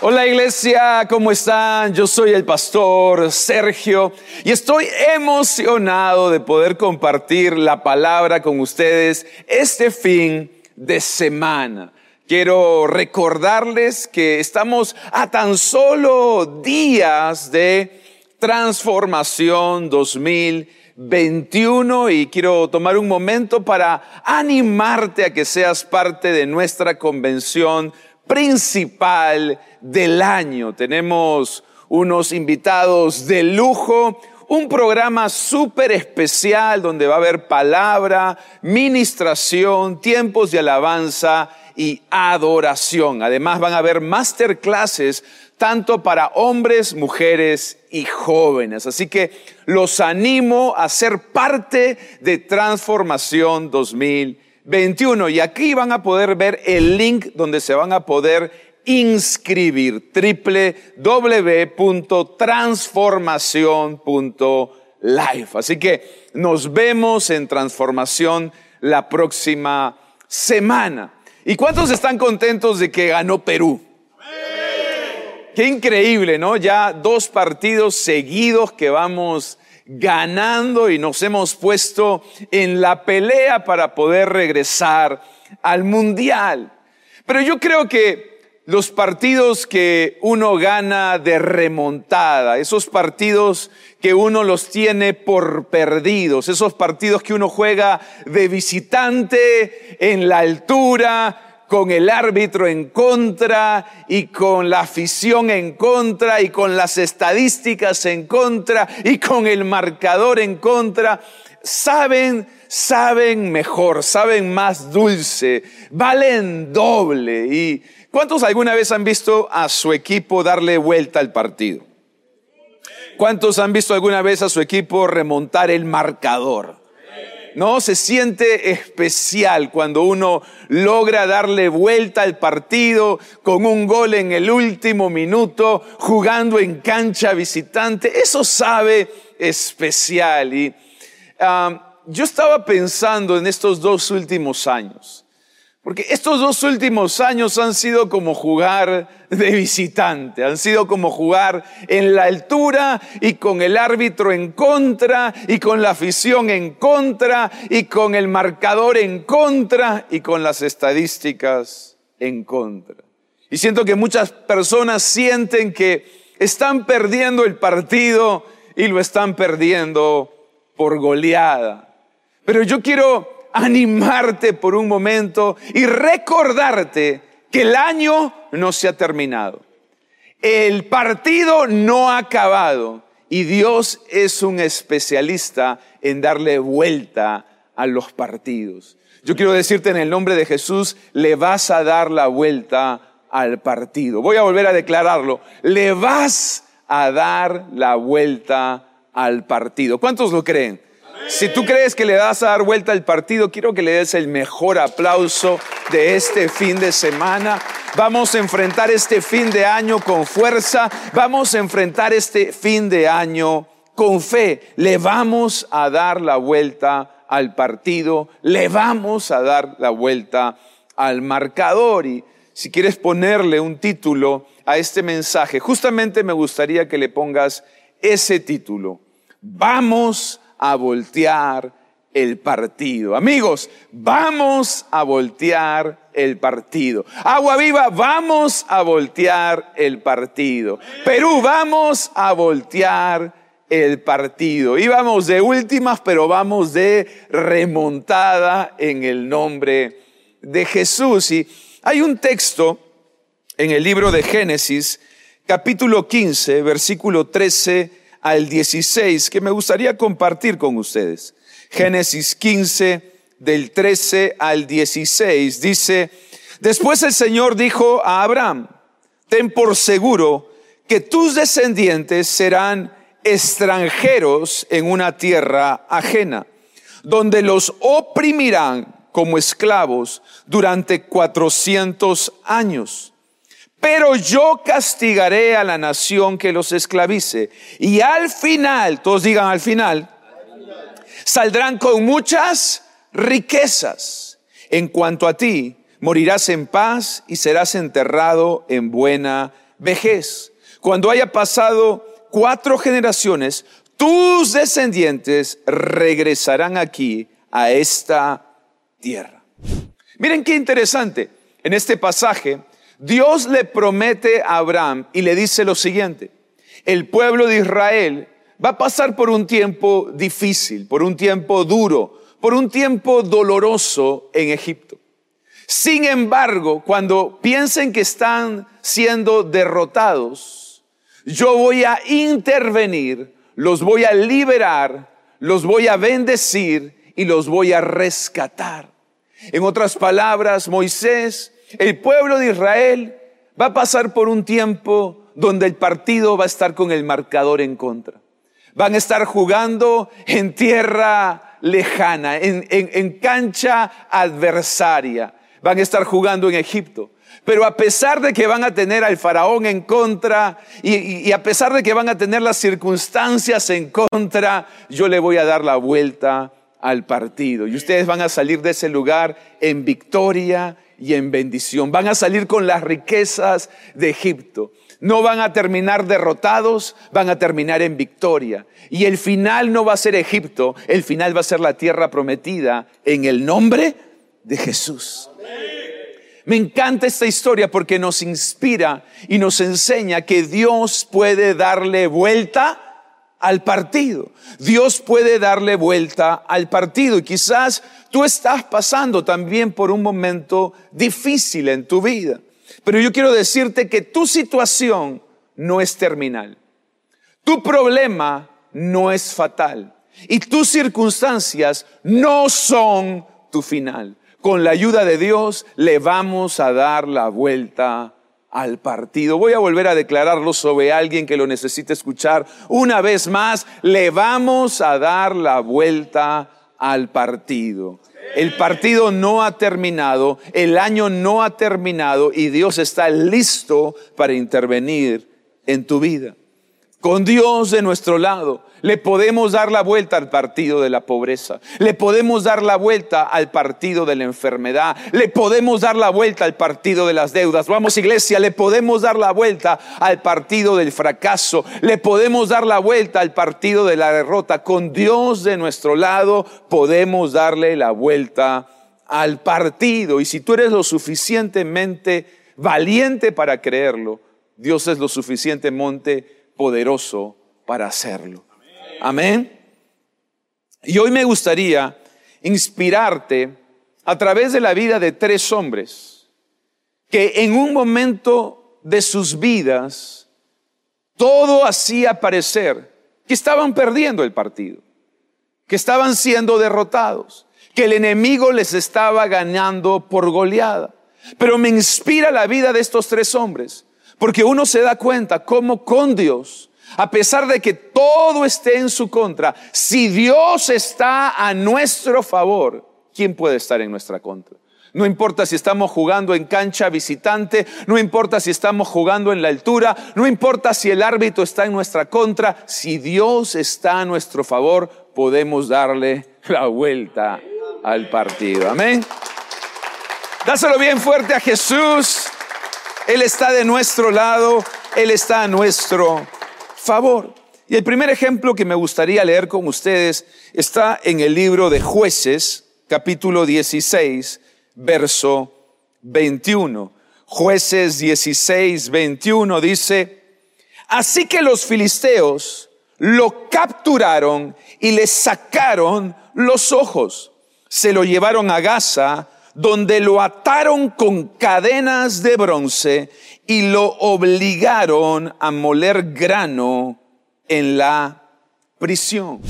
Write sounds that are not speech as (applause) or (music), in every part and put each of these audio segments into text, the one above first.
Hola iglesia, ¿cómo están? Yo soy el pastor Sergio y estoy emocionado de poder compartir la palabra con ustedes este fin de semana. Quiero recordarles que estamos a tan solo días de transformación 2021 y quiero tomar un momento para animarte a que seas parte de nuestra convención principal del año. Tenemos unos invitados de lujo, un programa súper especial donde va a haber palabra, ministración, tiempos de alabanza y adoración. Además van a haber masterclasses tanto para hombres, mujeres y jóvenes. Así que los animo a ser parte de Transformación 2021. Y aquí van a poder ver el link donde se van a poder inscribir www.transformación.life. Así que nos vemos en transformación la próxima semana. ¿Y cuántos están contentos de que ganó Perú? Qué increíble, ¿no? Ya dos partidos seguidos que vamos ganando y nos hemos puesto en la pelea para poder regresar al mundial. Pero yo creo que los partidos que uno gana de remontada, esos partidos que uno los tiene por perdidos, esos partidos que uno juega de visitante en la altura, con el árbitro en contra y con la afición en contra y con las estadísticas en contra y con el marcador en contra, saben, saben mejor, saben más dulce, valen doble y ¿Cuántos alguna vez han visto a su equipo darle vuelta al partido? ¿Cuántos han visto alguna vez a su equipo remontar el marcador? No, se siente especial cuando uno logra darle vuelta al partido con un gol en el último minuto, jugando en cancha visitante. Eso sabe especial. Y ah, yo estaba pensando en estos dos últimos años. Porque estos dos últimos años han sido como jugar de visitante, han sido como jugar en la altura y con el árbitro en contra y con la afición en contra y con el marcador en contra y con las estadísticas en contra. Y siento que muchas personas sienten que están perdiendo el partido y lo están perdiendo por goleada. Pero yo quiero animarte por un momento y recordarte que el año no se ha terminado. El partido no ha acabado y Dios es un especialista en darle vuelta a los partidos. Yo quiero decirte en el nombre de Jesús, le vas a dar la vuelta al partido. Voy a volver a declararlo, le vas a dar la vuelta al partido. ¿Cuántos lo creen? Si tú crees que le das a dar vuelta al partido, quiero que le des el mejor aplauso de este fin de semana. Vamos a enfrentar este fin de año con fuerza. Vamos a enfrentar este fin de año con fe. Le vamos a dar la vuelta al partido. Le vamos a dar la vuelta al marcador. Y si quieres ponerle un título a este mensaje, justamente me gustaría que le pongas ese título. Vamos a voltear el partido. Amigos, vamos a voltear el partido. Agua viva, vamos a voltear el partido. Perú, vamos a voltear el partido. Íbamos de últimas, pero vamos de remontada en el nombre de Jesús. Y hay un texto en el libro de Génesis, capítulo 15, versículo 13 al 16 que me gustaría compartir con ustedes. Génesis 15 del 13 al 16 dice, después el Señor dijo a Abraham, ten por seguro que tus descendientes serán extranjeros en una tierra ajena, donde los oprimirán como esclavos durante cuatrocientos años pero yo castigaré a la nación que los esclavice. Y al final, todos digan al final, saldrán con muchas riquezas. En cuanto a ti, morirás en paz y serás enterrado en buena vejez. Cuando haya pasado cuatro generaciones, tus descendientes regresarán aquí a esta tierra. Miren qué interesante. En este pasaje, Dios le promete a Abraham y le dice lo siguiente. El pueblo de Israel va a pasar por un tiempo difícil, por un tiempo duro, por un tiempo doloroso en Egipto. Sin embargo, cuando piensen que están siendo derrotados, yo voy a intervenir, los voy a liberar, los voy a bendecir y los voy a rescatar. En otras palabras, Moisés, el pueblo de Israel va a pasar por un tiempo donde el partido va a estar con el marcador en contra. Van a estar jugando en tierra lejana, en, cancha adversaria. Van a estar jugando en Egipto. Pero a pesar de que van a tener al faraón en contra y, a pesar de que van a tener las circunstancias en contra, yo le voy a dar la vuelta al partido. Y ustedes van a salir de ese lugar en victoria y en bendición. Van a salir con las riquezas de Egipto. No van a terminar derrotados, van a terminar en victoria. Y el final no va a ser Egipto, el final va a ser la tierra prometida en el nombre de Jesús. Me encanta esta historia porque nos inspira y nos enseña que Dios puede darle vuelta al partido. Dios puede darle vuelta al partido. Y quizás tú estás pasando también por un momento difícil en tu vida. Pero yo quiero decirte que tu situación no es terminal. Tu problema no es fatal. Y tus circunstancias no son tu final. Con la ayuda de Dios le vamos a dar la vuelta al partido. Voy a volver a declararlo sobre alguien que lo necesite escuchar. Una vez más, le vamos a dar la vuelta al partido. El partido no ha terminado, el año no ha terminado y Dios está listo para intervenir en tu vida. Con Dios de nuestro lado, le podemos dar la vuelta al partido de la pobreza, le podemos dar la vuelta al partido de la enfermedad, le podemos dar la vuelta al partido de las deudas. Vamos iglesia, le podemos dar la vuelta al partido del fracaso, le podemos dar la vuelta al partido de la derrota. Con Dios de nuestro lado podemos darle la vuelta al partido. Y si tú eres lo suficientemente valiente para creerlo, Dios es lo suficientemente poderoso para hacerlo. Amén. Y hoy me gustaría inspirarte a través de la vida de tres hombres que en un momento de sus vidas todo hacía parecer que estaban perdiendo el partido, que estaban siendo derrotados, que el enemigo les estaba ganando por goleada. Pero me inspira la vida de estos tres hombres porque uno se da cuenta cómo con Dios, a pesar de que todo esté en su contra, si Dios está a nuestro favor, ¿quién puede estar en nuestra contra? No importa si estamos jugando en cancha visitante, no importa si estamos jugando en la altura, no importa si el árbitro está en nuestra contra, si Dios está a nuestro favor, podemos darle la vuelta al partido. Amén. Dáselo bien fuerte a Jesús. Él está de nuestro lado, Él está a nuestro favor. Y el primer ejemplo que me gustaría leer con ustedes está en el libro de jueces, capítulo 16, verso 21. Jueces 16, 21 dice, así que los filisteos lo capturaron y le sacaron los ojos, se lo llevaron a Gaza, donde lo ataron con cadenas de bronce y lo obligaron a moler grano en la prisión.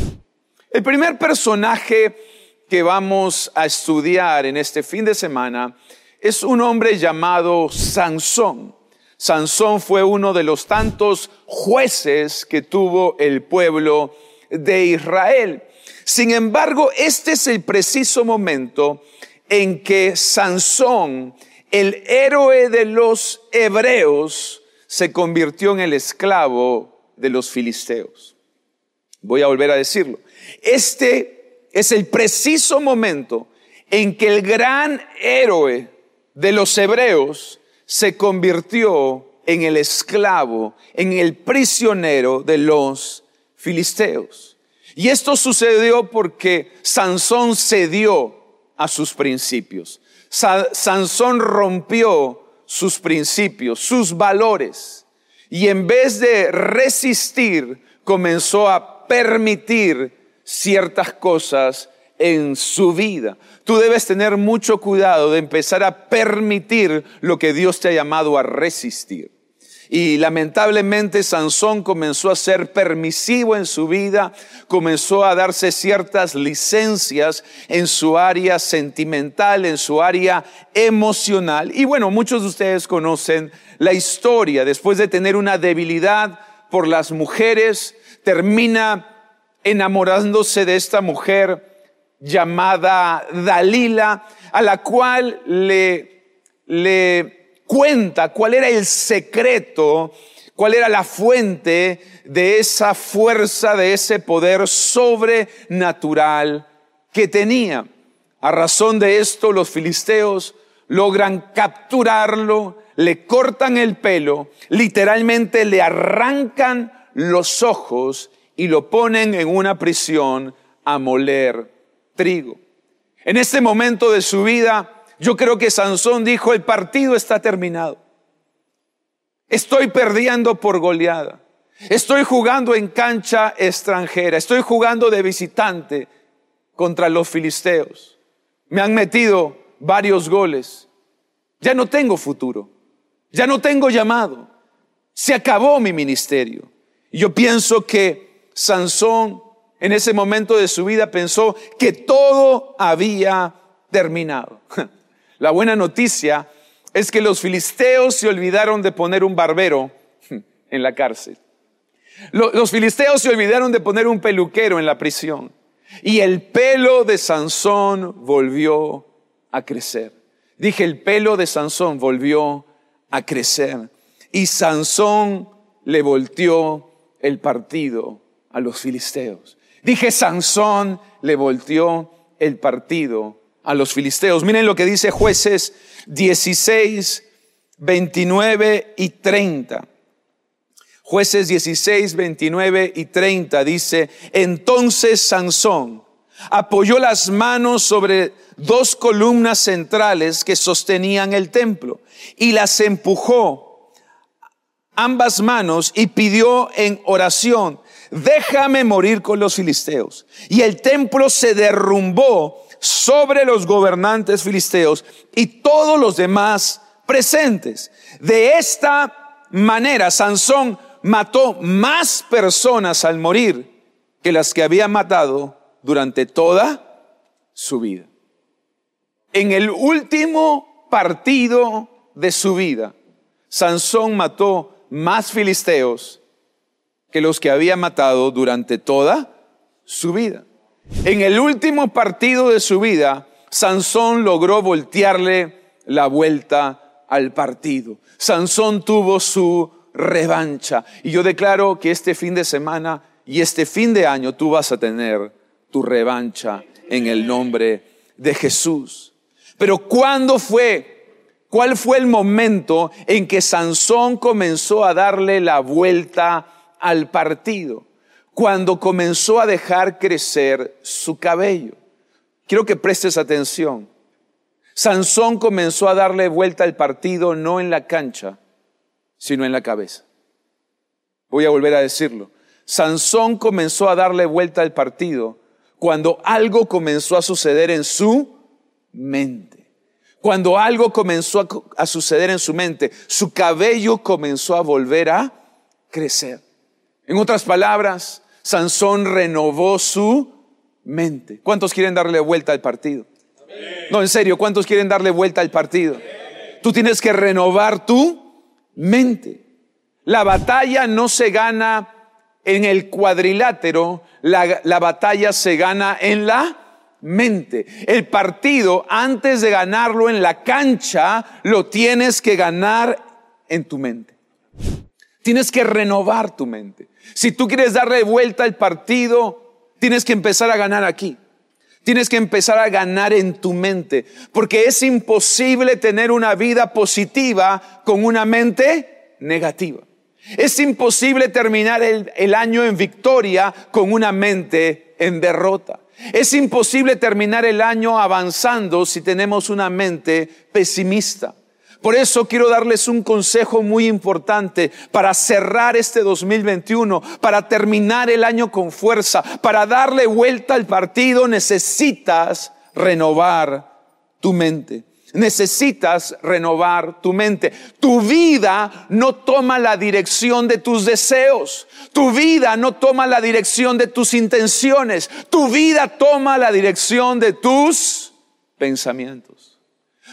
El primer personaje que vamos a estudiar en este fin de semana es un hombre llamado Sansón. Sansón fue uno de los tantos jueces que tuvo el pueblo de Israel. Sin embargo, este es el preciso momento en que Sansón, el héroe de los hebreos, se convirtió en el esclavo de los filisteos. Voy a volver a decirlo. Este es el preciso momento en que el gran héroe de los hebreos se convirtió en el esclavo, en el prisionero de los filisteos. Y esto sucedió porque Sansón cedió a sus principios. Sansón rompió sus principios, sus valores. Y en vez de resistir, comenzó a permitir ciertas cosas en su vida. Tú debes tener mucho cuidado de empezar a permitir lo que Dios te ha llamado a resistir. Y lamentablemente Sansón comenzó a ser permisivo en su vida, comenzó a darse ciertas licencias en su área sentimental, en su área emocional. Y bueno, muchos de ustedes conocen la historia. Después de tener una debilidad por las mujeres, termina enamorándose de esta mujer llamada Dalila, a la cual le, le cuenta cuál era el secreto, cuál era la fuente de esa fuerza, de ese poder sobrenatural que tenía. A razón de esto, los filisteos logran capturarlo, le cortan el pelo, literalmente le arrancan los ojos y lo ponen en una prisión a moler trigo. En este momento de su vida, yo creo que Sansón dijo, el partido está terminado. Estoy perdiendo por goleada. Estoy jugando en cancha extranjera. Estoy jugando de visitante contra los filisteos. Me han metido varios goles. Ya no tengo futuro. Ya no tengo llamado. Se acabó mi ministerio. Yo pienso que Sansón en ese momento de su vida pensó que todo había terminado. (laughs) La buena noticia es que los filisteos se olvidaron de poner un barbero (laughs) en la cárcel. Los filisteos se olvidaron de poner un peluquero en la prisión. Y el pelo de Sansón volvió a crecer. Dije, el pelo de Sansón volvió a crecer. Y Sansón le volteó el partido a los filisteos. Dije, Sansón le volteó el partido a los filisteos. Miren lo que dice jueces 16, 29 y 30. Jueces 16, 29 y 30 dice, entonces Sansón apoyó las manos sobre dos columnas centrales que sostenían el templo y las empujó ambas manos y pidió en oración, déjame morir con los filisteos. Y el templo se derrumbó sobre los gobernantes filisteos y todos los demás presentes. De esta manera, Sansón mató más personas al morir que las que había matado durante toda su vida. En el último partido de su vida, Sansón mató más filisteos que los que había matado durante toda su vida. En el último partido de su vida, Sansón logró voltearle la vuelta al partido. Sansón tuvo su revancha. Y yo declaro que este fin de semana y este fin de año tú vas a tener tu revancha en el nombre de Jesús. Pero ¿cuándo fue? ¿Cuál fue el momento en que Sansón comenzó a darle la vuelta al partido cuando comenzó a dejar crecer su cabello. Quiero que prestes atención. Sansón comenzó a darle vuelta al partido no en la cancha, sino en la cabeza. Voy a volver a decirlo. Sansón comenzó a darle vuelta al partido cuando algo comenzó a suceder en su mente. Cuando algo comenzó a, suceder en su mente, su cabello comenzó a volver a crecer. En otras palabras, Sansón renovó su mente. ¿Cuántos quieren darle vuelta al partido? No, en serio, ¿cuántos quieren darle vuelta al partido? Tú tienes que renovar tu mente. La batalla no se gana en el cuadrilátero, la, la batalla se gana en la mente. El partido, antes de ganarlo en la cancha, lo tienes que ganar en tu mente. Tienes que renovar tu mente. Si tú quieres darle vuelta al partido, tienes que empezar a ganar aquí. Tienes que empezar a ganar en tu mente, porque es imposible tener una vida positiva con una mente negativa. Es imposible terminar el, el, año en victoria con una mente en derrota. Es imposible terminar el año avanzando si tenemos una mente pesimista. Por eso quiero darles un consejo muy importante para cerrar este 2021, para terminar el año con fuerza, para darle vuelta al partido, necesitas renovar tu mente. Necesitas renovar tu mente. Tu vida no toma la dirección de tus deseos. Tu vida no toma la dirección de tus intenciones. Tu vida toma la dirección de tus pensamientos.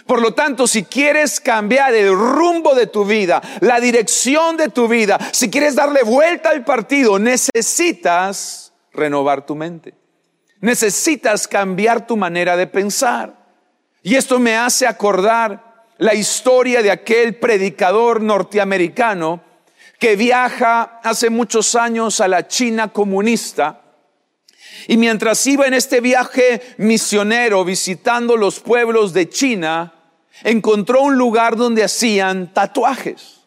Por lo tanto, si quieres cambiar el rumbo de tu vida, la dirección de tu vida, si quieres darle vuelta al partido, necesitas renovar tu mente. Necesitas cambiar tu manera de pensar. Y esto me hace acordar la historia de aquel predicador norteamericano que viaja hace muchos años a la China comunista. Y mientras iba en este viaje misionero visitando los pueblos de China, encontró un lugar donde hacían tatuajes,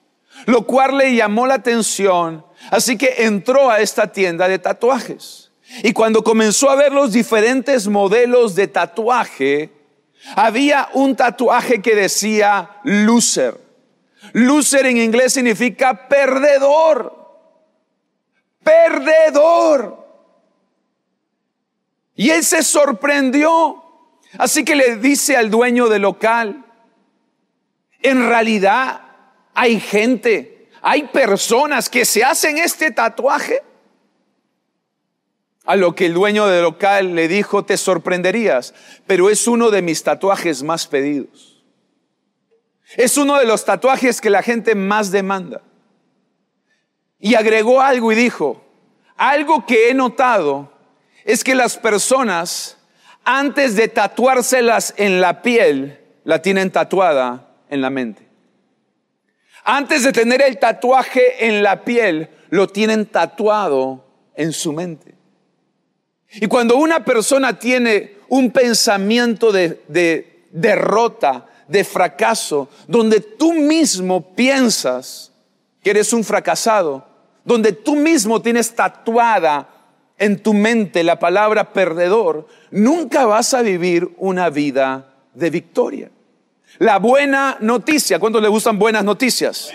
lo cual le llamó la atención, así que entró a esta tienda de tatuajes. Y cuando comenzó a ver los diferentes modelos de tatuaje, había un tatuaje que decía loser. Loser en inglés significa perdedor. Perdedor. Y él se sorprendió. Así que le dice al dueño del local, en realidad hay gente, hay personas que se hacen este tatuaje. A lo que el dueño del local le dijo, te sorprenderías, pero es uno de mis tatuajes más pedidos. Es uno de los tatuajes que la gente más demanda. Y agregó algo y dijo, algo que he notado es que las personas, antes de tatuárselas en la piel, la tienen tatuada en la mente. Antes de tener el tatuaje en la piel, lo tienen tatuado en su mente. Y cuando una persona tiene un pensamiento de, derrota, de fracaso, donde tú mismo piensas que eres un fracasado, donde tú mismo tienes tatuada en tu mente la palabra perdedor, nunca vas a vivir una vida de victoria. La buena noticia, ¿cuántos le gustan buenas noticias?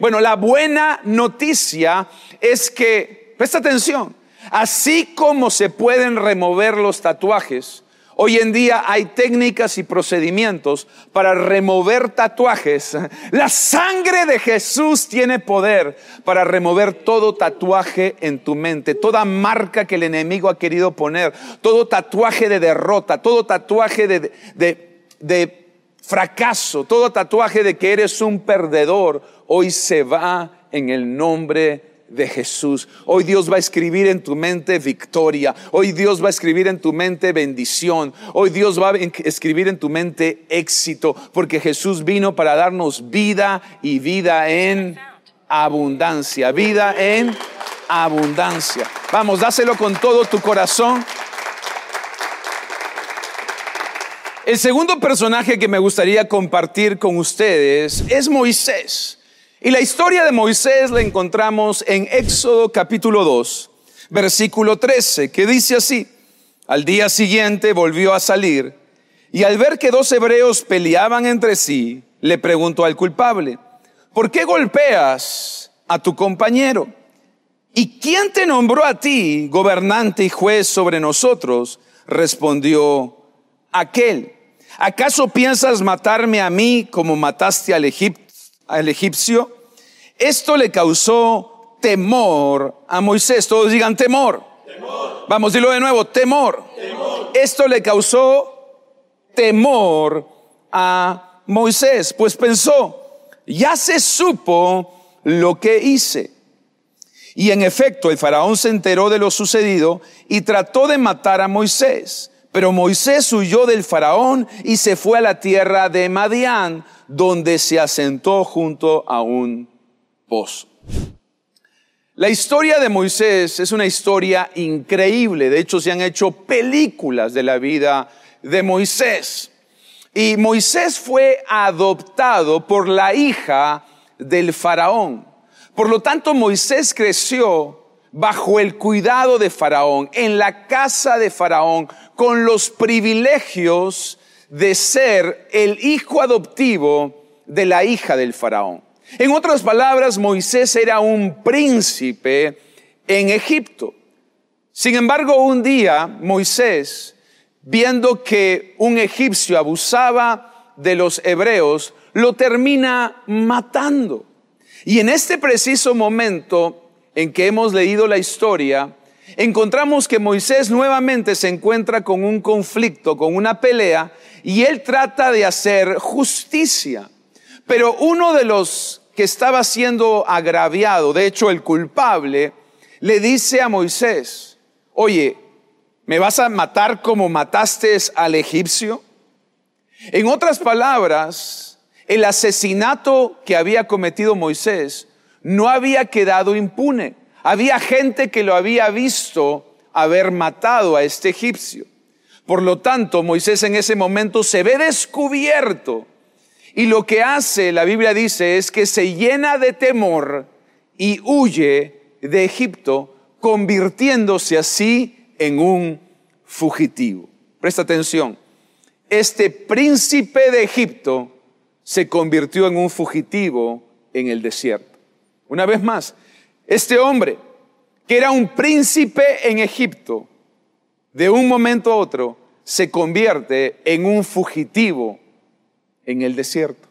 Bueno, la buena noticia es que, presta atención, Así como se pueden remover los tatuajes, hoy en día hay técnicas y procedimientos para remover tatuajes. La sangre de Jesús tiene poder para remover todo tatuaje en tu mente, toda marca que el enemigo ha querido poner, todo tatuaje de derrota, todo tatuaje de, fracaso, todo tatuaje de que eres un perdedor, hoy se va en el nombre de Jesús. Hoy Dios va a escribir en tu mente victoria. Hoy Dios va a escribir en tu mente bendición. Hoy Dios va a escribir en tu mente éxito. Porque Jesús vino para darnos vida y vida en abundancia. Vida en abundancia. Vamos, dáselo con todo tu corazón. El segundo personaje que me gustaría compartir con ustedes es Moisés. Y la historia de Moisés la encontramos en Éxodo capítulo 2, versículo 13, que dice así, al día siguiente volvió a salir y al ver que dos hebreos peleaban entre sí, le preguntó al culpable, ¿por qué golpeas a tu compañero? ¿Y quién te nombró a ti gobernante y juez sobre nosotros? Respondió aquel. ¿Acaso piensas matarme a mí como mataste al al egipcio, esto le causó temor a Moisés. Todos digan temor. Vamos, dilo de nuevo, temor. Esto le causó temor a Moisés, pues pensó, ya se supo lo que hice. Y en efecto, el faraón se enteró de lo sucedido y trató de matar a Moisés. Pero Moisés huyó del faraón y se fue a la tierra de Madián donde se asentó junto a un pozo. La historia de Moisés es una historia increíble. De hecho, se han hecho películas de la vida de Moisés. Y Moisés fue adoptado por la hija del faraón. Por lo tanto, Moisés creció bajo el cuidado de Faraón, en la casa de Faraón, con los privilegios de ser el hijo adoptivo de la hija del Faraón. En otras palabras, Moisés era un príncipe en Egipto. Sin embargo, un día Moisés, viendo que un egipcio abusaba de los hebreos, lo termina matando. Y en este preciso momento en que hemos leído la historia, encontramos que Moisés nuevamente se encuentra con un conflicto, con una pelea, y él trata de hacer justicia. Pero uno de los que estaba siendo agraviado, de hecho el culpable, le dice a Moisés, oye, ¿me vas a matar como mataste al egipcio? En otras palabras, el asesinato que había cometido Moisés no había quedado impune. Había gente que lo había visto haber matado a este egipcio. Por lo tanto, Moisés en ese momento se ve descubierto y lo que hace, la Biblia dice, es que se llena de temor y huye de Egipto, convirtiéndose así en un fugitivo. Presta atención, este príncipe de Egipto se convirtió en un fugitivo en el desierto. Una vez más, este hombre, que era un príncipe en Egipto, de un momento a otro se convierte en un fugitivo en el desierto.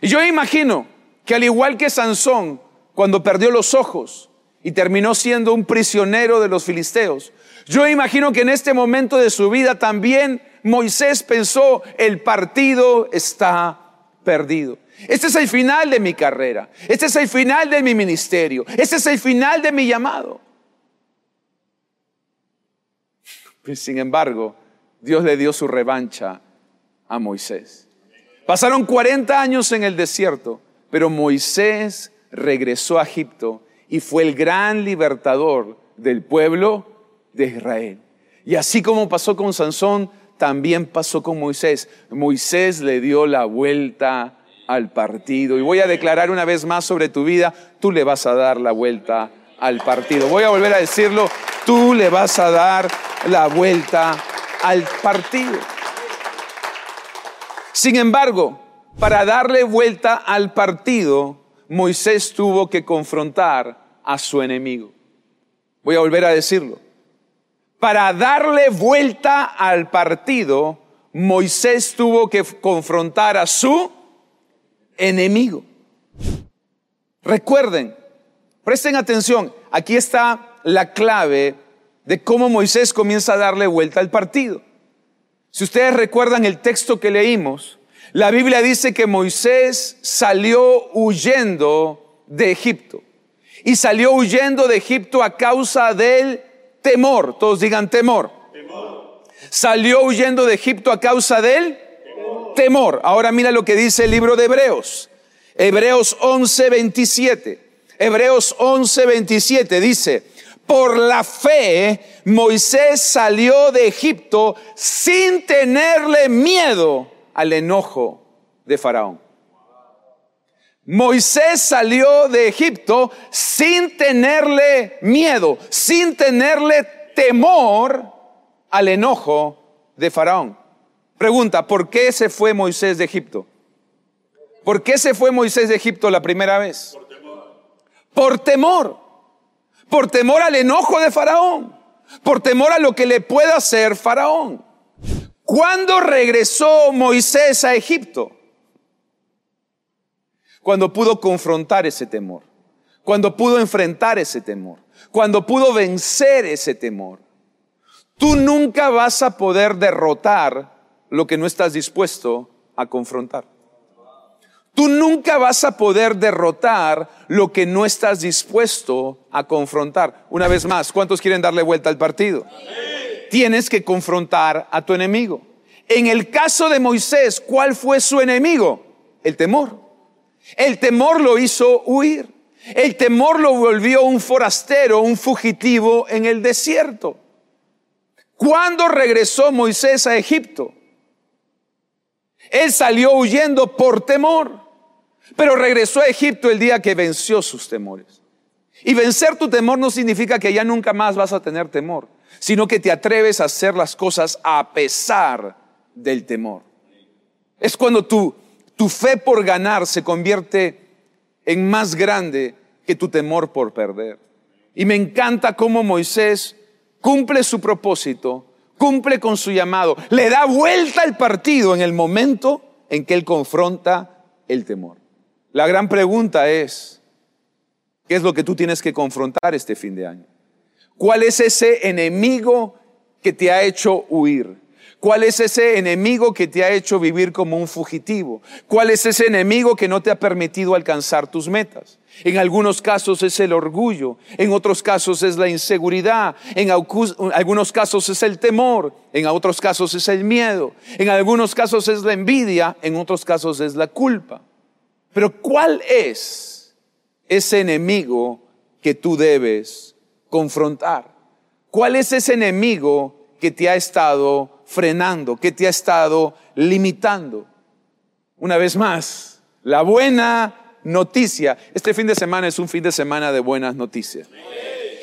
Y yo imagino que al igual que Sansón, cuando perdió los ojos y terminó siendo un prisionero de los filisteos, yo imagino que en este momento de su vida también Moisés pensó, el partido está perdido. Este es el final de mi carrera, este es el final de mi ministerio, este es el final de mi llamado. Sin embargo, Dios le dio su revancha a Moisés. Pasaron 40 años en el desierto, pero Moisés regresó a Egipto y fue el gran libertador del pueblo de Israel. Y así como pasó con Sansón, también pasó con Moisés. Moisés le dio la vuelta al partido. Y voy a declarar una vez más sobre tu vida, tú le vas a dar la vuelta al partido. Voy a volver a decirlo, tú le vas a dar la vuelta al partido. Sin embargo, para darle vuelta al partido, Moisés tuvo que confrontar a su enemigo. Voy a volver a decirlo. Para darle vuelta al partido, Moisés tuvo que confrontar a su enemigo. Recuerden, presten atención, aquí está la clave de cómo Moisés comienza a darle vuelta al partido. Si ustedes recuerdan el texto que leímos, la Biblia dice que Moisés salió huyendo de Egipto. Y salió huyendo de Egipto a causa del temor. Todos digan temor. Salió huyendo de Egipto a causa del temor. Ahora mira lo que dice el libro de Hebreos. Hebreos 11, 27. Hebreos 11, 27 dice, por la fe, Moisés salió de Egipto sin tenerle miedo al enojo de Faraón. Moisés salió de Egipto sin tenerle miedo, sin tenerle temor al enojo de Faraón. Pregunta, ¿por qué se fue Moisés de Egipto? ¿Por qué se fue Moisés de Egipto la primera vez? Por temor. Por temor por temor al enojo de Faraón, por temor a lo que le pueda hacer Faraón. ¿Cuándo regresó Moisés a Egipto? Cuando pudo confrontar ese temor, cuando pudo enfrentar ese temor, cuando pudo vencer ese temor. Tú nunca vas a poder derrotar lo que no estás dispuesto a confrontar. Tú nunca vas a poder derrotar lo que no estás dispuesto a confrontar. Una vez más, ¿cuántos quieren darle vuelta al partido? Tienes que confrontar a tu enemigo. En el caso de Moisés, ¿cuál fue su enemigo? El temor. El temor lo hizo huir. El temor lo volvió un forastero, un fugitivo en el desierto. ¿Cuándo regresó Moisés a Egipto? Él salió huyendo por temor. Pero regresó a Egipto el día que venció sus temores. Y vencer tu temor no significa que ya nunca más vas a tener temor, sino que te atreves a hacer las cosas a pesar del temor. Es cuando tu, tu fe por ganar se convierte en más grande que tu temor por perder. Y me encanta cómo Moisés cumple su propósito, cumple con su llamado, le da vuelta al partido en el momento en que él confronta el temor. La gran pregunta es, ¿qué es lo que tú tienes que confrontar este fin de año? ¿Cuál es ese enemigo que te ha hecho huir? ¿Cuál es ese enemigo que te ha hecho vivir como un fugitivo? ¿Cuál es ese enemigo que no te ha permitido alcanzar tus metas? En algunos casos es el orgullo, en otros casos es la inseguridad, en algunos casos es el temor, en otros casos es el miedo, en algunos casos es la envidia, en otros casos es la culpa. Pero ¿cuál es ese enemigo que tú debes confrontar? ¿Cuál es ese enemigo que te ha estado frenando, que te ha estado limitando? Una vez más, la buena noticia. Este fin de semana es un fin de semana de buenas noticias.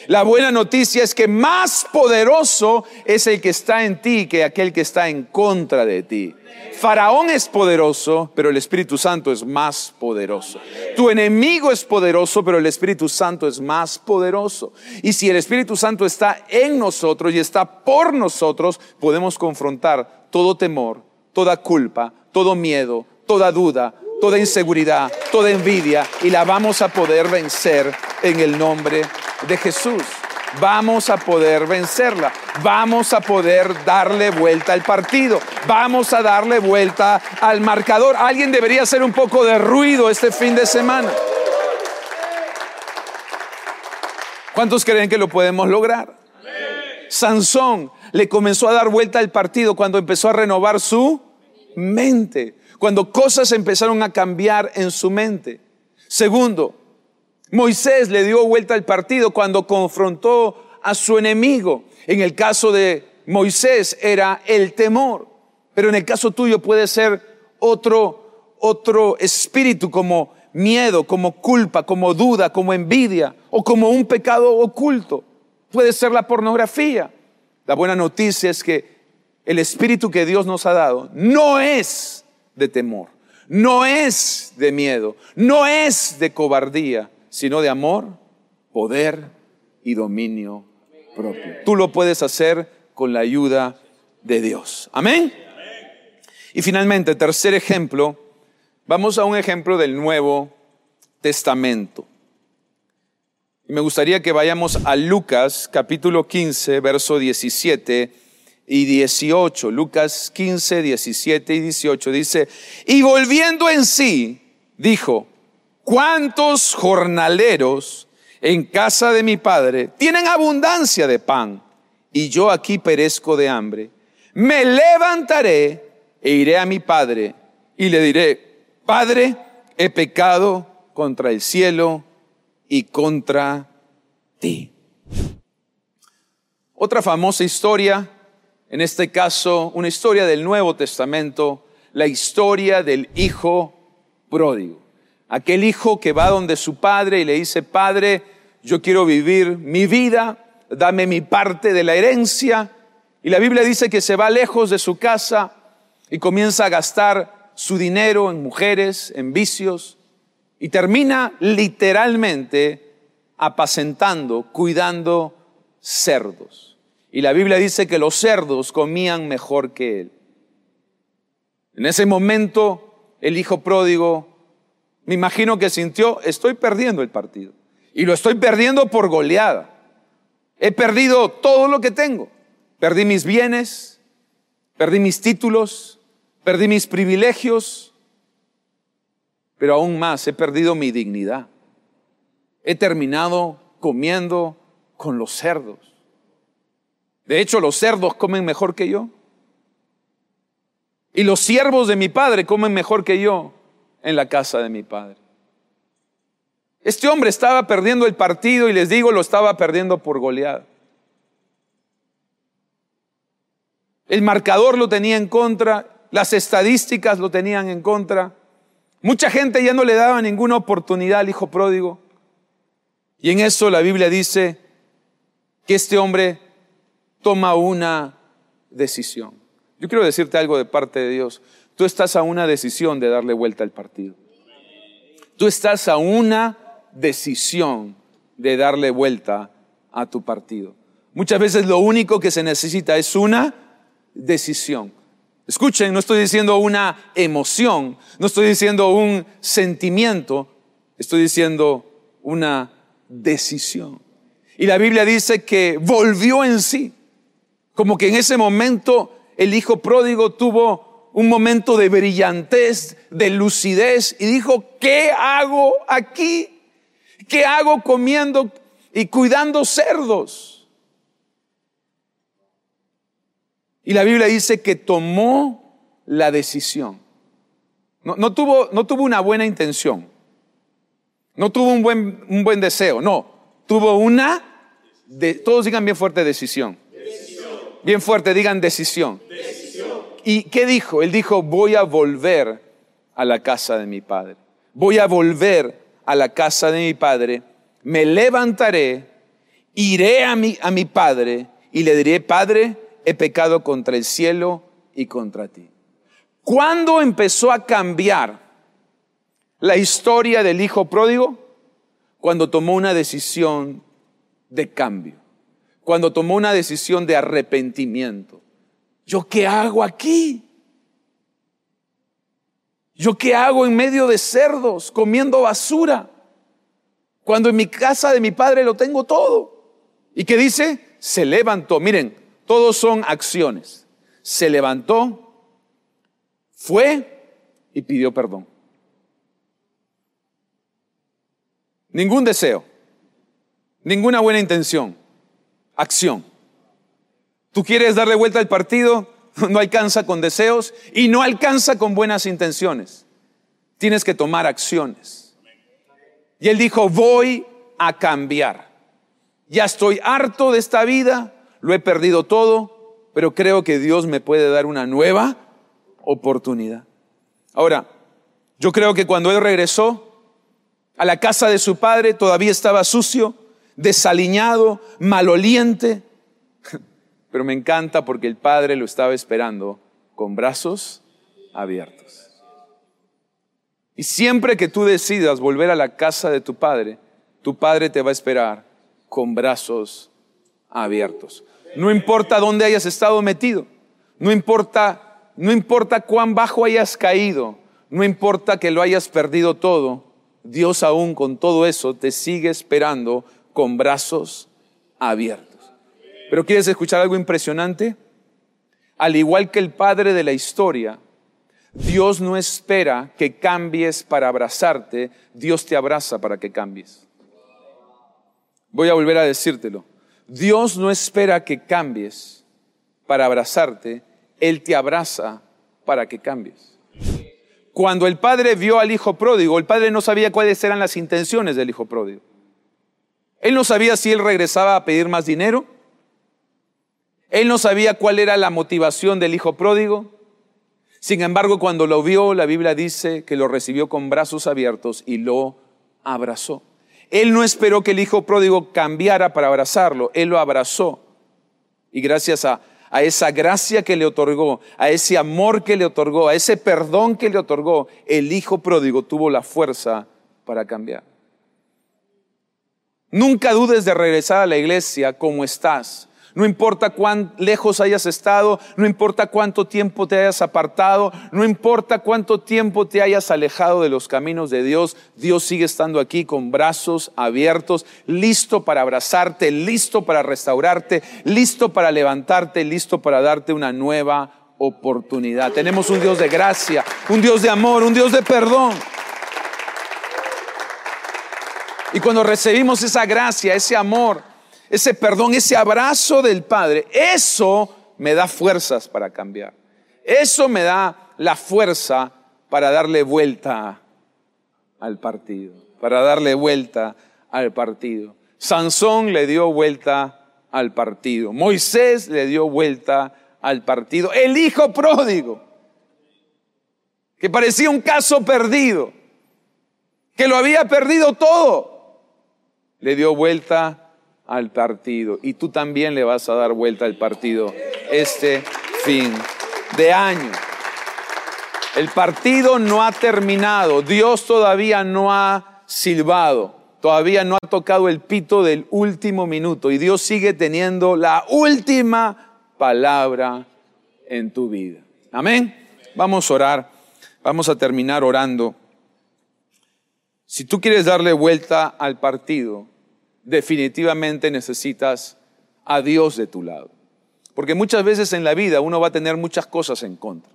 La buena noticia es que más poderoso es el que está en ti que aquel que está en contra de ti. Faraón es poderoso, pero el Espíritu Santo es más poderoso. Tu enemigo es poderoso, pero el Espíritu Santo es más poderoso. Y si el Espíritu Santo está en nosotros y está por nosotros, podemos confrontar todo temor, toda culpa, todo miedo, toda duda, toda inseguridad, toda envidia y la vamos a poder vencer en el nombre de Jesús. Vamos a poder vencerla. Vamos a poder darle vuelta al partido. Vamos a darle vuelta al marcador. Alguien debería hacer un poco de ruido este fin de semana. ¿Cuántos creen que lo podemos lograr? Sansón le comenzó a dar vuelta al partido cuando empezó a renovar su mente cuando cosas empezaron a cambiar en su mente. Segundo, Moisés le dio vuelta al partido cuando confrontó a su enemigo. En el caso de Moisés era el temor, pero en el caso tuyo puede ser otro, otro espíritu como miedo, como culpa, como duda, como envidia o como un pecado oculto. Puede ser la pornografía. La buena noticia es que el espíritu que Dios nos ha dado no es de temor, no es de miedo, no es de cobardía, sino de amor, poder y dominio propio. Tú lo puedes hacer con la ayuda de Dios. Amén. Y finalmente, tercer ejemplo, vamos a un ejemplo del Nuevo Testamento. Y me gustaría que vayamos a Lucas capítulo 15, verso 17 y 18. Lucas 15, 17 y 18 dice, y volviendo en sí, dijo, ¿cuántos jornaleros en casa de mi padre tienen abundancia de pan y yo aquí perezco de hambre? Me levantaré e iré a mi padre y le diré, Padre, he pecado contra el cielo y contra ti. Otra famosa historia en este caso una historia del Nuevo Testamento, la historia del hijo pródigo. Aquel hijo que va donde su padre y le dice, Padre, yo quiero vivir mi vida, dame mi parte de la herencia. Y la Biblia dice que se va lejos de su casa y comienza a gastar su dinero en mujeres, en vicios, y termina literalmente apacentando, cuidando cerdos. Y la Biblia dice que los cerdos comían mejor que él. En ese momento, el hijo pródigo, me imagino que sintió, estoy perdiendo el partido. Y lo estoy perdiendo por goleada. He perdido todo lo que tengo. Perdí mis bienes, perdí mis títulos, perdí mis privilegios, pero aún más he perdido mi dignidad. He terminado comiendo con los cerdos. De hecho, los cerdos comen mejor que yo. Y los siervos de mi padre comen mejor que yo en la casa de mi padre. Este hombre estaba perdiendo el partido y les digo, lo estaba perdiendo por goleada. El marcador lo tenía en contra, las estadísticas lo tenían en contra. Mucha gente ya no le daba ninguna oportunidad al hijo pródigo. Y en eso la Biblia dice que este hombre toma una decisión. Yo quiero decirte algo de parte de Dios. Tú estás a una decisión de darle vuelta al partido. Tú estás a una decisión de darle vuelta a tu partido. Muchas veces lo único que se necesita es una decisión. Escuchen, no estoy diciendo una emoción, no estoy diciendo un sentimiento, estoy diciendo una decisión. Y la Biblia dice que volvió en sí, como que en ese momento el hijo pródigo tuvo un momento de brillantez, de lucidez y dijo, ¿qué hago aquí? ¿Qué hago comiendo y cuidando cerdos? Y la Biblia dice que tomó la decisión. No, tuvo, no tuvo una buena intención. No tuvo un buen, un buen deseo. No, tuvo una, de, todos digan bien fuerte, decisión. Bien fuerte, digan decisión. decisión. ¿Y qué dijo? Él dijo, voy a volver a la casa de mi padre. Voy a volver a la casa de mi padre. Me levantaré, iré a mi, a mi padre y le diré, Padre, he pecado contra el cielo y contra ti. ¿Cuándo empezó a cambiar la historia del hijo pródigo? Cuando tomó una decisión de cambio, cuando tomó una decisión de arrepentimiento. ¿Yo qué hago aquí? ¿Yo qué hago en medio de cerdos, comiendo basura? Cuando en mi casa de mi padre lo tengo todo. ¿Y qué dice? Se levantó. Miren, todos son acciones. Se levantó, fue y pidió perdón. Ningún deseo, ninguna buena intención, acción. Tú quieres darle vuelta al partido, (laughs) no alcanza con deseos y no alcanza con buenas intenciones. Tienes que tomar acciones. Y él dijo, voy a cambiar. Ya estoy harto de esta vida, lo he perdido todo, pero creo que Dios me puede dar una nueva oportunidad. Ahora, yo creo que cuando él regresó a la casa de su padre, todavía estaba sucio, desaliñado, maloliente, pero me encanta porque el padre lo estaba esperando con brazos abiertos. Y siempre que tú decidas volver a la casa de tu padre, tu padre te va a esperar con brazos abiertos. No importa dónde hayas estado metido. No importa, no importa cuán bajo hayas caído. No importa que lo hayas perdido todo. Dios aún con todo eso te sigue esperando con brazos abiertos. Pero ¿quieres escuchar algo impresionante? Al igual que el Padre de la historia, Dios no espera que cambies para abrazarte, Dios te abraza para que cambies. Voy a volver a decírtelo. Dios no espera que cambies para abrazarte, Él te abraza para que cambies. Cuando el padre vio al hijo pródigo, el padre no sabía cuáles eran las intenciones del hijo pródigo. Él no sabía si él regresaba a pedir más dinero. Él no sabía cuál era la motivación del hijo pródigo. Sin embargo, cuando lo vio, la Biblia dice que lo recibió con brazos abiertos y lo abrazó. Él no esperó que el hijo pródigo cambiara para abrazarlo, él lo abrazó. Y gracias a, esa gracia que le otorgó, a ese amor que le otorgó, a ese perdón que le otorgó, el hijo pródigo tuvo la fuerza para cambiar. Nunca dudes de regresar a la iglesia como estás no importa cuán lejos hayas estado, no importa cuánto tiempo te hayas apartado, no importa cuánto tiempo te hayas alejado de los caminos de Dios, Dios sigue estando aquí con brazos abiertos, listo para abrazarte, listo para restaurarte, listo para levantarte, listo para darte una nueva oportunidad. Tenemos un Dios de gracia, un Dios de amor, un Dios de perdón. Y cuando recibimos esa gracia, ese amor, ese perdón, ese abrazo del Padre, eso me da fuerzas para cambiar. Eso me da la fuerza para darle vuelta al partido, para darle vuelta al partido. Sansón le dio vuelta al partido. Moisés le dio vuelta al partido. El hijo pródigo. que parecía un caso perdido, que lo había perdido todo, le dio vuelta al partido. Y tú también le vas a dar vuelta al partido este fin de año. El partido no ha terminado, Dios todavía no ha silbado, todavía no ha tocado el pito del último minuto y Dios sigue teniendo la última palabra en tu vida. Amén. Vamos a orar, vamos a terminar orando. Si tú quieres darle vuelta al partido, definitivamente necesitas a Dios de tu lado. Porque muchas veces en la vida uno va a tener muchas cosas en contra.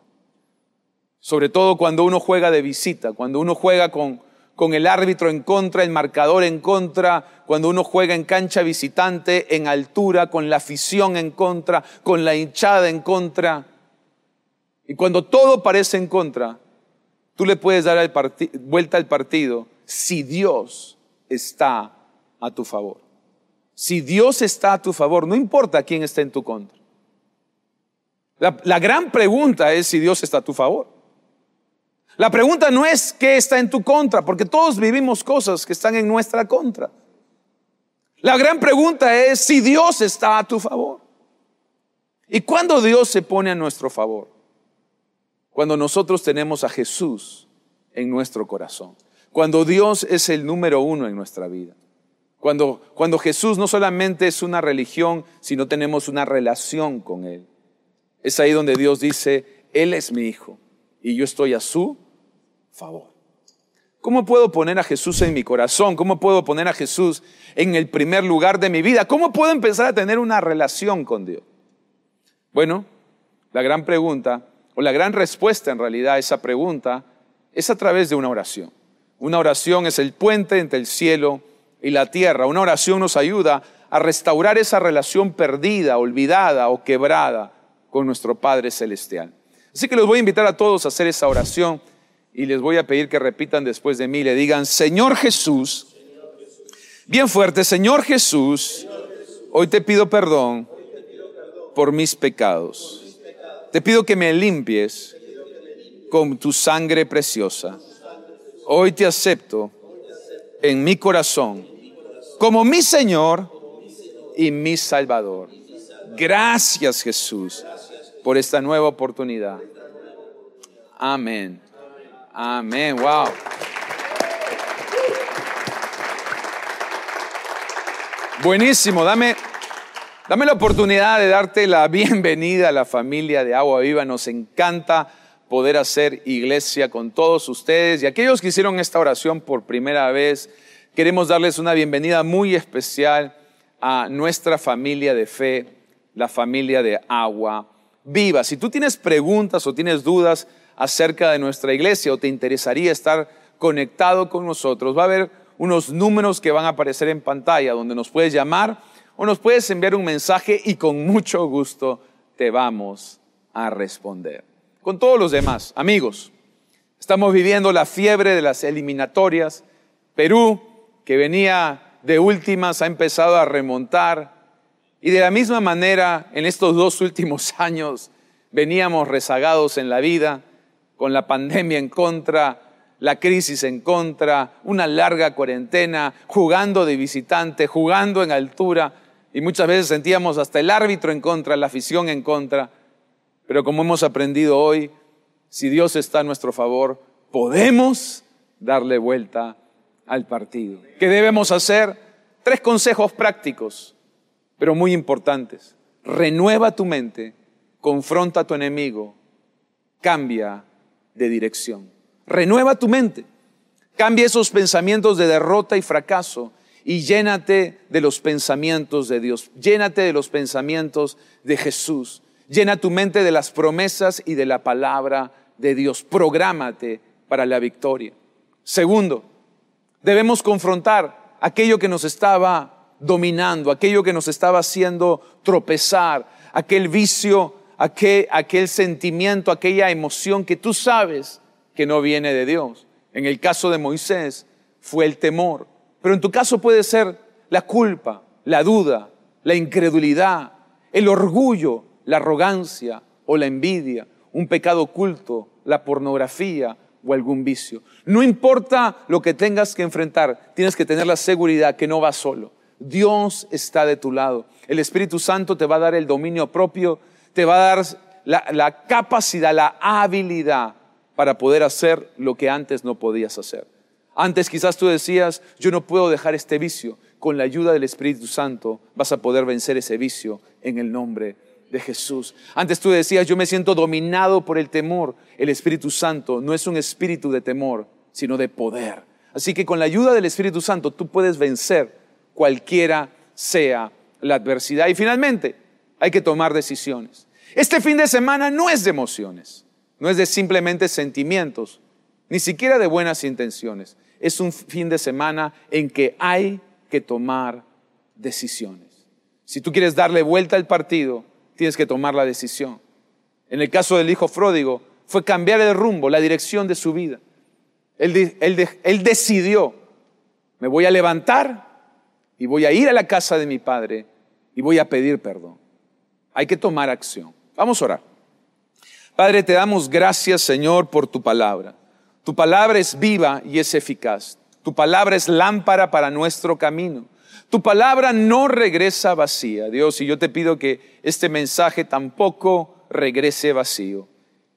Sobre todo cuando uno juega de visita, cuando uno juega con, con el árbitro en contra, el marcador en contra, cuando uno juega en cancha visitante, en altura, con la afición en contra, con la hinchada en contra. Y cuando todo parece en contra, tú le puedes dar vuelta al partido si Dios está a tu favor. Si Dios está a tu favor, no importa quién está en tu contra. La, gran pregunta es si Dios está a tu favor. La pregunta no es qué está en tu contra, porque todos vivimos cosas que están en nuestra contra. La gran pregunta es si Dios está a tu favor. ¿Y cuándo Dios se pone a nuestro favor? Cuando nosotros tenemos a Jesús en nuestro corazón. Cuando Dios es el número uno en nuestra vida. Cuando, cuando Jesús no solamente es una religión, sino tenemos una relación con Él. Es ahí donde Dios dice, Él es mi Hijo y yo estoy a su favor. ¿Cómo puedo poner a Jesús en mi corazón? ¿Cómo puedo poner a Jesús en el primer lugar de mi vida? ¿Cómo puedo empezar a tener una relación con Dios? Bueno, la gran pregunta, o la gran respuesta en realidad a esa pregunta, es a través de una oración. Una oración es el puente entre el cielo y la tierra. Una oración nos ayuda a restaurar esa relación perdida, olvidada o quebrada con nuestro Padre Celestial. Así que los voy a invitar a todos a hacer esa oración y les voy a pedir que repitan después de mí, le digan, Señor Jesús, bien fuerte, Señor Jesús, hoy te pido perdón por mis pecados. Te pido que me limpies con tu sangre preciosa. Hoy te acepto en mi corazón como mi Señor y mi Salvador. Gracias Jesús por esta nueva oportunidad. Amén. Amén. Wow. Buenísimo. Dame, dame la oportunidad de darte la (laughs) bienvenida a la familia de Agua Viva. Nos encanta poder hacer iglesia con todos ustedes y aquellos que hicieron esta oración por primera vez. Queremos darles una bienvenida muy especial a nuestra familia de fe, la familia de Agua Viva. Si tú tienes preguntas o tienes dudas, acerca de nuestra iglesia o te interesaría estar conectado con nosotros, va a haber unos números que van a aparecer en pantalla donde nos puedes llamar o nos puedes enviar un mensaje y con mucho gusto te vamos a responder. Con todos los demás, amigos, estamos viviendo la fiebre de las eliminatorias. Perú, que venía de últimas, ha empezado a remontar. Y de la misma manera, en estos dos últimos (laughs) años, veníamos rezagados en la vida con la pandemia en contra, la crisis en contra, una larga cuarentena, jugando de visitante, jugando en altura, y muchas veces sentíamos hasta el árbitro en contra, la afición en contra. Pero como hemos aprendido hoy, si Dios está a nuestro favor, podemos darle vuelta al partido. ¿Qué debemos hacer? Tres consejos prácticos, pero muy importantes. Renueva tu mente, confronta a tu enemigo, cambia de dirección. Renueva tu mente. Cambia esos pensamientos de derrota y fracaso y llénate de los pensamientos de Dios. Llénate de los pensamientos de Jesús. Llena tu mente de las promesas y de la palabra de Dios. Prográmate para la victoria. Segundo, debemos confrontar aquello que nos estaba dominando, aquello que nos estaba haciendo tropezar, aquel vicio aquel, aquel sentimiento, aquella emoción que tú sabes que no viene de Dios. En el caso de Moisés fue el temor, pero en tu caso puede ser la culpa, la duda, la incredulidad, el orgullo, la arrogancia o la envidia, un pecado oculto la pornografía o algún vicio. No importa lo que tengas que enfrentar, tienes que tener la seguridad que no vas solo. Dios está de tu lado. El Espíritu Santo te va a dar el dominio propio, te va a dar la, capacidad, la habilidad para poder hacer lo que antes no podías hacer. Antes quizás tú decías, yo no puedo dejar este vicio. Con la ayuda del Espíritu Santo vas a poder vencer ese vicio en el nombre de Jesús. Antes tú decías, yo me siento dominado por el temor. El Espíritu Santo no es un espíritu de temor, sino de poder. Así que con la ayuda del Espíritu Santo tú puedes vencer cualquiera sea la adversidad. Y finalmente, hay que tomar decisiones. Este fin de semana no es de emociones, no es de simplemente sentimientos, ni siquiera de buenas intenciones. Es un fin de semana en que hay que tomar decisiones. Si tú quieres darle vuelta al partido, tienes que tomar la decisión. En el caso del hijo pródigo, fue cambiar el rumbo, la dirección de su vida. Él, él decidió, me voy a levantar y voy a ir a la casa de mi padre y voy a pedir perdón. Hay que tomar acción. Vamos a orar. Padre, te damos gracias, Señor, por tu palabra. Tu palabra es viva y es eficaz. Tu palabra es lámpara para nuestro camino. Tu palabra no regresa vacía, Dios, y yo te pido que este mensaje tampoco regrese vacío.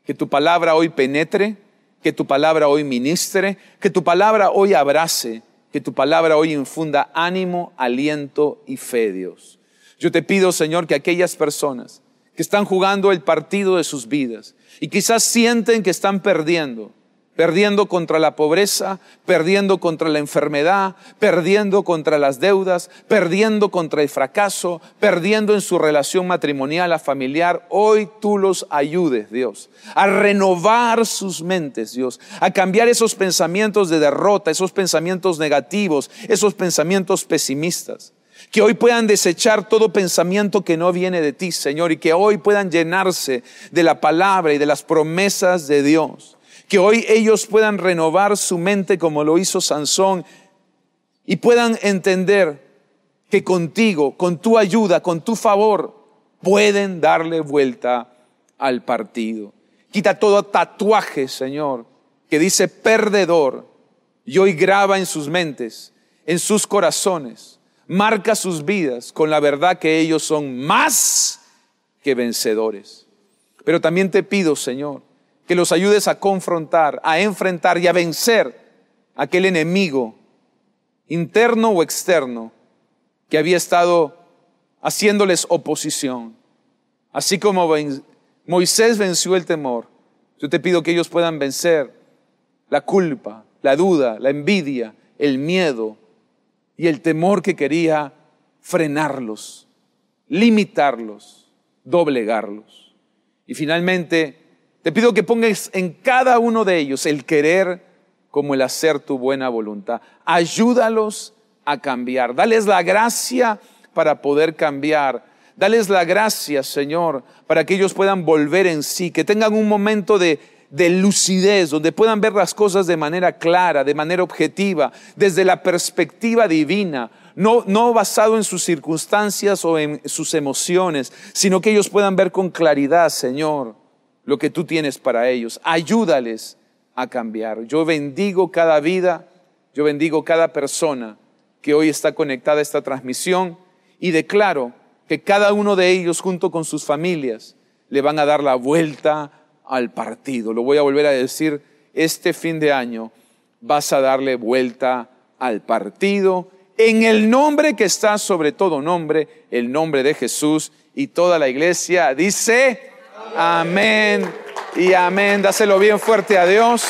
Que tu palabra hoy penetre, que tu palabra hoy ministre, que tu palabra hoy abrace, que tu palabra hoy infunda ánimo, aliento y fe, Dios. Yo te pido, Señor, que aquellas personas que están jugando el partido de sus vidas y quizás sienten que están perdiendo, perdiendo contra la pobreza, perdiendo contra la enfermedad, perdiendo contra las deudas, perdiendo contra el fracaso, perdiendo en su relación matrimonial, a familiar. Hoy tú los ayudes, Dios, a renovar sus mentes, Dios, a cambiar esos pensamientos de derrota, esos pensamientos negativos, esos pensamientos pesimistas que hoy puedan desechar todo pensamiento que no viene de ti, Señor, y que hoy puedan llenarse de la palabra y de las promesas de Dios. Que hoy ellos puedan renovar su mente como lo hizo Sansón y puedan entender que contigo, con tu ayuda, con tu favor, pueden darle vuelta al partido. Quita todo tatuaje, Señor, que dice perdedor y hoy graba en sus mentes, en sus corazones, marca sus vidas con la verdad que ellos son más que vencedores. Pero también te pido, Señor, que los ayudes a confrontar, a enfrentar y a vencer aquel enemigo interno o externo que había estado haciéndoles oposición. Así como Moisés venció el temor, yo te pido que ellos puedan vencer la culpa, la duda, la envidia, el miedo, y el temor que quería frenarlos, limitarlos, doblegarlos. Y finalmente, te pido que pongas en cada uno de ellos el querer como el hacer tu buena voluntad. Ayúdalos a cambiar. Dales la gracia para poder cambiar. Dales la gracia, Señor, para que ellos puedan volver en sí, que tengan un momento de de lucidez, donde puedan ver las cosas de manera clara, de manera objetiva, desde la perspectiva divina, no, no basado en sus circunstancias o en sus emociones, sino que ellos puedan ver con claridad, Señor, lo que tú tienes para ellos. Ayúdales a cambiar. Yo bendigo cada vida, yo bendigo cada persona que hoy está conectada a esta transmisión y declaro que cada uno de ellos junto con sus familias le van a dar la vuelta al partido. Lo voy a volver a decir, este fin de año vas a darle vuelta al partido en el nombre que está sobre todo nombre, el nombre de Jesús. Y toda la iglesia dice, amén y amén. Dáselo bien fuerte a Dios.